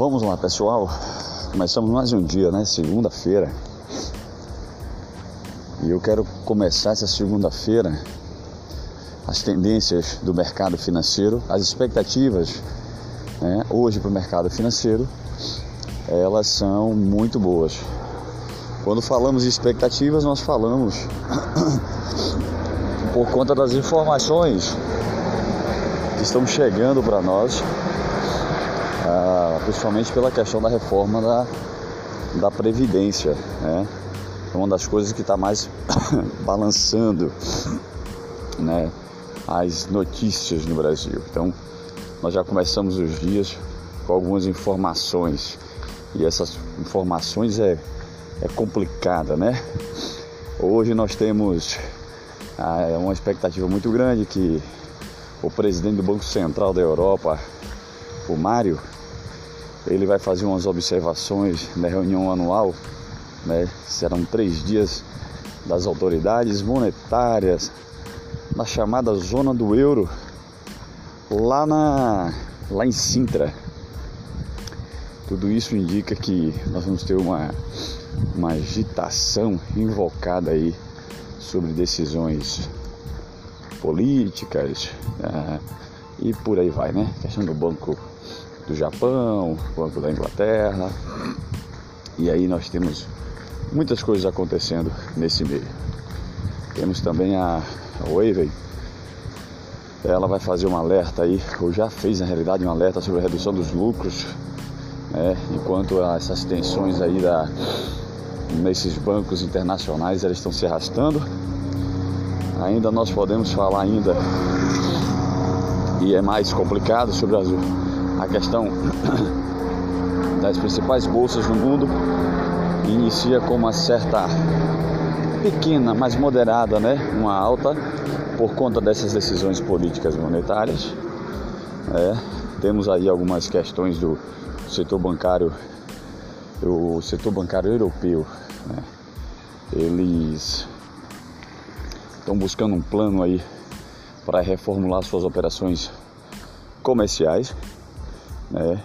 Vamos lá, pessoal. Começamos mais um dia, né? Segunda-feira. E eu quero começar essa segunda-feira as tendências do mercado financeiro, as expectativas né, hoje para o mercado financeiro, elas são muito boas. Quando falamos de expectativas, nós falamos por conta das informações que estão chegando para nós ah, principalmente pela questão da reforma da, da Previdência. Né? É uma das coisas que está mais balançando né, as notícias no Brasil. Então, nós já começamos os dias com algumas informações e essas informações é, é complicada, né? Hoje nós temos ah, uma expectativa muito grande que o presidente do Banco Central da Europa, o Mário, ele vai fazer umas observações na reunião anual, né? Serão três dias das autoridades monetárias na chamada zona do euro, lá na lá em Sintra. Tudo isso indica que nós vamos ter uma, uma agitação invocada aí sobre decisões políticas uh, e por aí vai, né? A questão do banco do Japão, Banco da Inglaterra. E aí nós temos muitas coisas acontecendo nesse meio. Temos também a, Wavey. Ela vai fazer um alerta aí, ou já fez na realidade um alerta sobre a redução dos lucros, né? enquanto essas tensões aí da, nesses bancos internacionais elas estão se arrastando. Ainda nós podemos falar ainda e é mais complicado sobre as a questão das principais bolsas no mundo inicia com uma certa pequena, mas moderada, né, uma alta por conta dessas decisões políticas monetárias. É, temos aí algumas questões do setor bancário, o setor bancário europeu, né, eles estão buscando um plano aí para reformular suas operações comerciais né?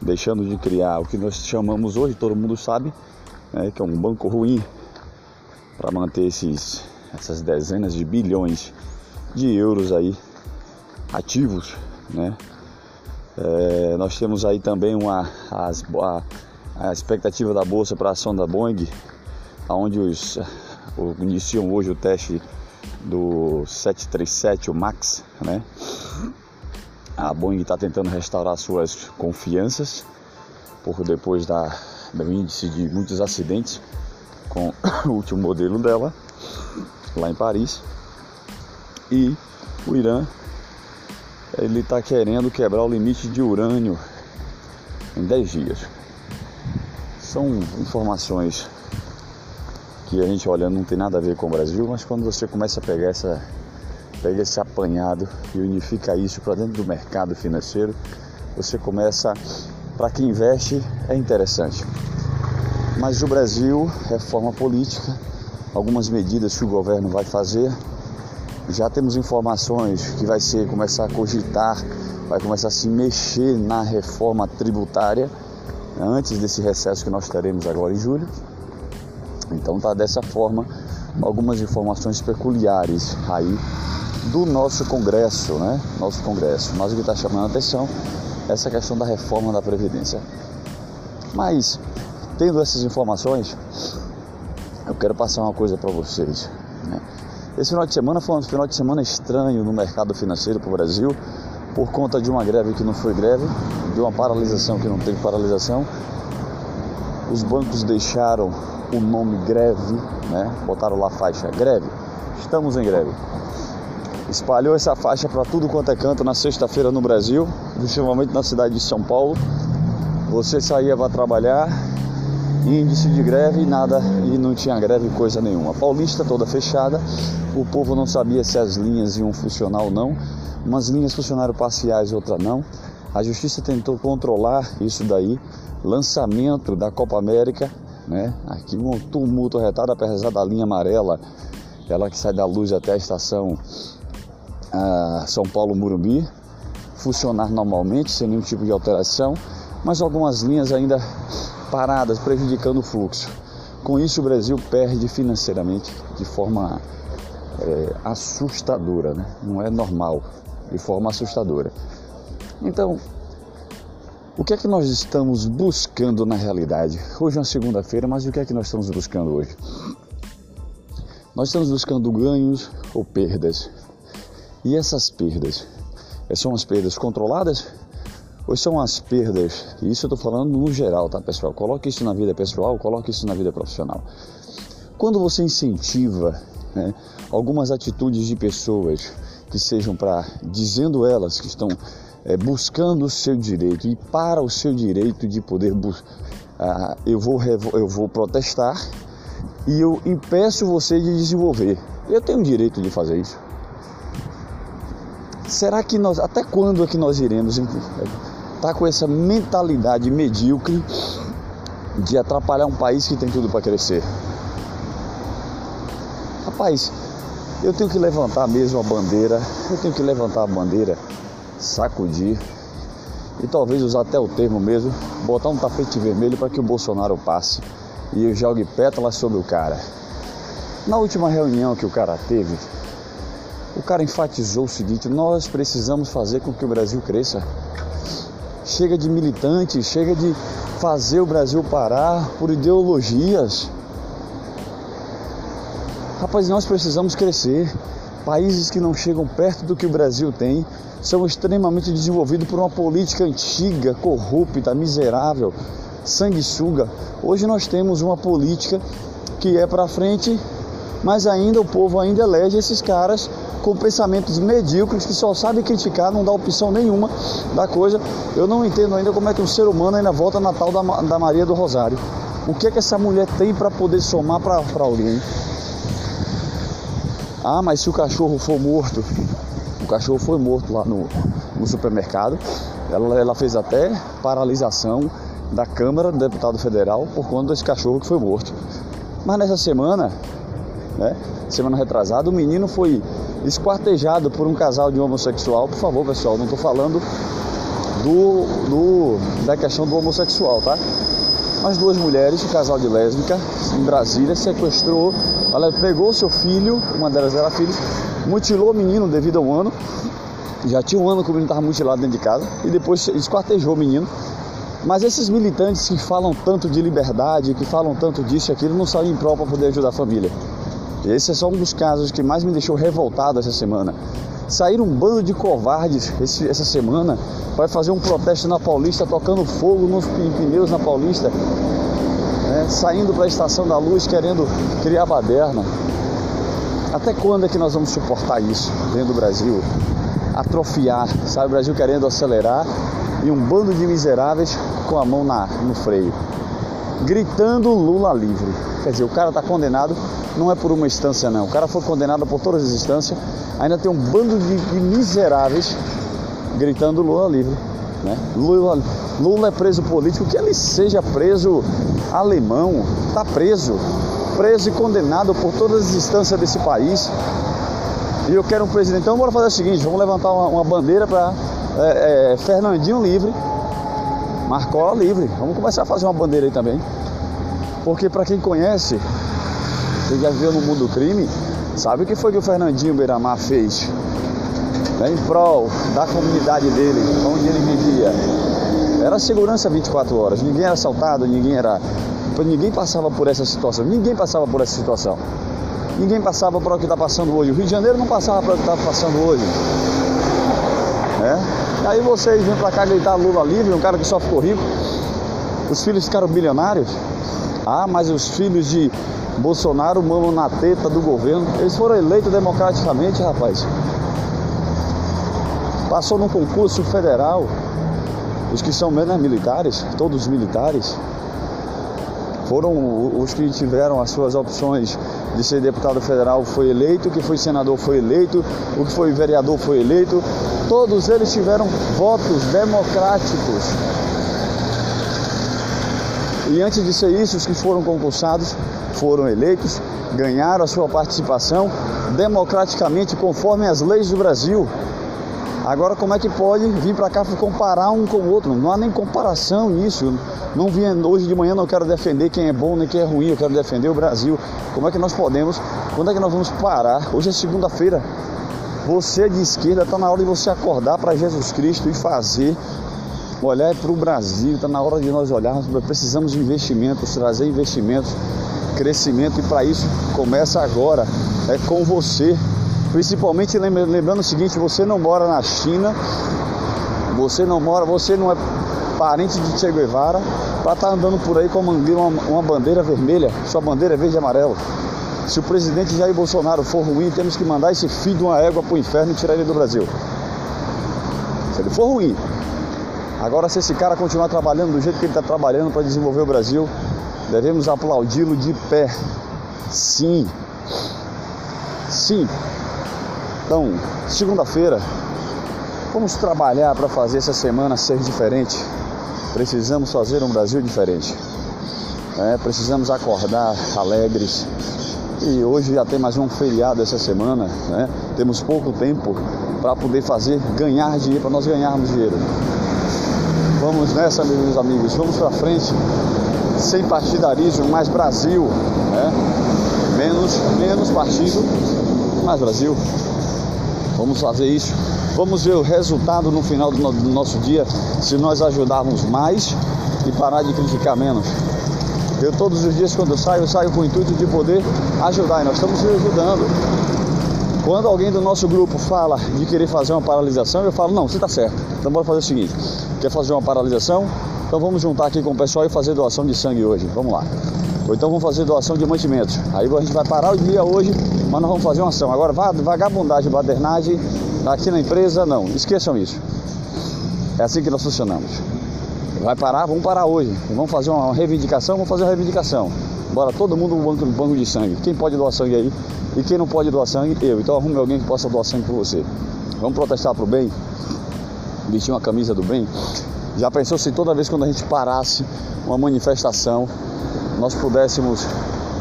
deixando de criar o que nós chamamos hoje, todo mundo sabe, né? que é um banco ruim para manter esses, essas dezenas de bilhões de euros aí ativos, né? É, nós temos aí também uma, as, a, a expectativa da bolsa para a ação da Boeing, onde os, o, iniciam hoje o teste do 737, o MAX, né? A Boeing está tentando restaurar suas confianças por depois da, do índice de muitos acidentes com o último modelo dela lá em Paris. E o Irã ele está querendo quebrar o limite de urânio em 10 dias. São informações que a gente olhando não tem nada a ver com o Brasil, mas quando você começa a pegar essa pega esse apanhado e unifica isso para dentro do mercado financeiro, você começa, para quem investe, é interessante. Mas o Brasil, reforma política, algumas medidas que o governo vai fazer, já temos informações que vai ser começar a cogitar, vai começar a se mexer na reforma tributária antes desse recesso que nós teremos agora em julho. Então tá dessa forma algumas informações peculiares aí do nosso Congresso, né? Nosso Congresso. Mas o que está chamando a atenção é essa questão da reforma da Previdência. Mas, tendo essas informações, eu quero passar uma coisa para vocês. Né? Esse final de semana foi um final de semana estranho no mercado financeiro para o Brasil, por conta de uma greve que não foi greve, de uma paralisação que não teve paralisação. Os bancos deixaram o nome greve, né? botaram lá a faixa greve. Estamos em greve espalhou essa faixa para tudo quanto é canto na sexta-feira no Brasil, principalmente na cidade de São Paulo. Você saía para trabalhar, índice de greve e nada, e não tinha greve coisa nenhuma. Paulista toda fechada, o povo não sabia se as linhas iam funcionar ou não. Umas linhas funcionaram parciais, outras não. A justiça tentou controlar isso daí. Lançamento da Copa América, né? Aqui um tumulto retado, apesar da linha amarela, ela que sai da luz até a estação são Paulo Murumbi funcionar normalmente, sem nenhum tipo de alteração. mas algumas linhas ainda paradas, prejudicando o fluxo. Com isso, o Brasil perde financeiramente de forma é, assustadora, né? não é normal, de forma assustadora. Então, o que é que nós estamos buscando na realidade? Hoje é uma segunda-feira, mas o que é que nós estamos buscando hoje? Nós estamos buscando ganhos ou perdas. E essas perdas, eh, são as perdas controladas ou são as perdas? E isso eu estou falando no geral, tá pessoal? Coloque isso na vida pessoal, coloque isso na vida profissional. Quando você incentiva né, algumas atitudes de pessoas que sejam para, dizendo elas que estão é, buscando o seu direito e para o seu direito de poder ah, eu vou eu vou protestar e eu impeço você de desenvolver. Eu tenho o direito de fazer isso. Será que nós até quando é que nós iremos estar tá com essa mentalidade medíocre de atrapalhar um país que tem tudo para crescer? Rapaz, eu tenho que levantar mesmo a bandeira, eu tenho que levantar a bandeira sacudir e talvez usar até o termo mesmo, botar um tapete vermelho para que o Bolsonaro passe e jogue pétalas sobre o cara. Na última reunião que o cara teve, o cara enfatizou o seguinte: nós precisamos fazer com que o Brasil cresça. Chega de militantes, chega de fazer o Brasil parar por ideologias. Rapaz, nós precisamos crescer. Países que não chegam perto do que o Brasil tem são extremamente desenvolvidos por uma política antiga, corrupta, miserável, sanguessuga. Hoje nós temos uma política que é para frente, mas ainda o povo ainda elege esses caras com pensamentos medíocres que só sabem criticar, não dá opção nenhuma da coisa. Eu não entendo ainda como é que um ser humano ainda volta Natal da, da Maria do Rosário. O que é que essa mulher tem para poder somar para alguém? Ah, mas se o cachorro for morto, o cachorro foi morto lá no, no supermercado. Ela, ela fez até paralisação da Câmara do Deputado Federal por conta desse cachorro que foi morto. Mas nessa semana, né, semana retrasada, o menino foi esquartejado por um casal de homossexual. Por favor, pessoal, não estou falando do, do, da questão do homossexual, tá? Mas duas mulheres, um casal de lésbica, em Brasília, sequestrou ela pegou seu filho, uma delas era filho, mutilou o menino devido a um ano. Já tinha um ano que o menino estava mutilado dentro de casa e depois esquartejou o menino. Mas esses militantes que falam tanto de liberdade, que falam tanto disso e aquilo, não saem em prol para poder ajudar a família. Esse é só um dos casos que mais me deixou revoltado essa semana. Sair um bando de covardes esse, essa semana vai fazer um protesto na Paulista, tocando fogo nos pneus na Paulista, né, saindo para a Estação da Luz querendo criar baderna. Até quando é que nós vamos suportar isso dentro do Brasil? Atrofiar, sabe? O Brasil querendo acelerar e um bando de miseráveis com a mão na, no freio, gritando Lula livre. Quer dizer, o cara está condenado, não é por uma instância, não. O cara foi condenado por todas as instâncias, ainda tem um bando de, de miseráveis gritando Lula livre. Né? Lula, Lula é preso político, que ele seja preso alemão, está preso, preso e condenado por todas as instâncias desse país. E eu quero um presidente. Então, bora fazer o seguinte: vamos levantar uma, uma bandeira para é, é, Fernandinho livre, Marcola livre. Vamos começar a fazer uma bandeira aí também. Porque, para quem conhece, quem já viu no mundo do crime, sabe o que foi que o Fernandinho Beiramar fez né, em prol da comunidade dele, onde ele vivia. Era segurança 24 horas, ninguém era assaltado, ninguém era. Ninguém passava por essa situação, ninguém passava por essa situação. Ninguém passava por o que está passando hoje. O Rio de Janeiro não passava por o que está passando hoje. Né? Aí vocês vêm para cá gritar Lula livre, um cara que só ficou rico. Os filhos ficaram bilionários. Ah, mas os filhos de Bolsonaro mamam na teta do governo. Eles foram eleitos democraticamente, rapaz passou num concurso federal. Os que são menos militares, todos os militares, foram os que tiveram as suas opções de ser deputado federal foi eleito, o que foi senador foi eleito, o que foi vereador foi eleito. Todos eles tiveram votos democráticos. E antes de ser isso, os que foram concursados foram eleitos, ganharam a sua participação democraticamente conforme as leis do Brasil. Agora, como é que pode vir para cá comparar um com o outro? Não há nem comparação nisso. Não vim hoje de manhã, não quero defender quem é bom nem quem é ruim, eu quero defender o Brasil. Como é que nós podemos? Quando é que nós vamos parar? Hoje é segunda-feira. Você de esquerda está na hora de você acordar para Jesus Cristo e fazer olhar para o Brasil, está na hora de nós olharmos, precisamos de investimentos, trazer investimentos, crescimento e para isso começa agora, é com você. Principalmente lembrando o seguinte, você não mora na China, você não mora, você não é parente de Che Guevara para estar tá andando por aí com uma, uma bandeira vermelha, sua bandeira é verde e amarelo. Se o presidente Jair Bolsonaro for ruim, temos que mandar esse filho de uma égua para o inferno e tirar ele do Brasil. Se ele for ruim, Agora, se esse cara continuar trabalhando do jeito que ele está trabalhando para desenvolver o Brasil, devemos aplaudi-lo de pé. Sim. Sim. Então, segunda-feira, vamos trabalhar para fazer essa semana ser diferente. Precisamos fazer um Brasil diferente. É, precisamos acordar alegres. E hoje já tem mais um feriado essa semana, né? Temos pouco tempo para poder fazer ganhar dinheiro, para nós ganharmos dinheiro. Vamos nessa, meus amigos, vamos para frente, sem partidarismo, mais Brasil, né? menos, menos partido, mais Brasil. Vamos fazer isso. Vamos ver o resultado no final do nosso dia, se nós ajudarmos mais e parar de criticar menos. Eu todos os dias quando eu saio, eu saio com o intuito de poder ajudar e nós estamos ajudando. Quando alguém do nosso grupo fala de querer fazer uma paralisação, eu falo, não, você está certo. Então bora fazer o seguinte, quer fazer uma paralisação? Então vamos juntar aqui com o pessoal e fazer doação de sangue hoje. Vamos lá. Ou então vamos fazer doação de mantimentos. Aí a gente vai parar o dia hoje, mas nós vamos fazer uma ação. Agora, vagabundagem, badernagem, aqui na empresa, não. Esqueçam isso. É assim que nós funcionamos. Vai parar, vamos parar hoje. Vamos fazer uma reivindicação, vamos fazer uma reivindicação. Bora todo mundo no banco, banco de sangue. Quem pode doar sangue aí? E quem não pode doar sangue, eu. Então arrume alguém que possa doar sangue por você. Vamos protestar pro bem? Vestir uma camisa do bem? Já pensou se toda vez quando a gente parasse uma manifestação, nós pudéssemos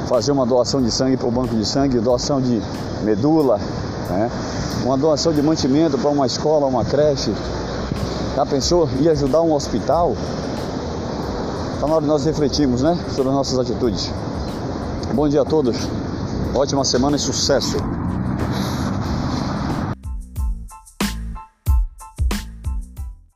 fazer uma doação de sangue para o banco de sangue, doação de medula, né? uma doação de mantimento para uma escola, uma creche. Já pensou? E ajudar um hospital? Está na hora de nós refletirmos né? sobre as nossas atitudes. Bom dia a todos. Ótima semana e sucesso!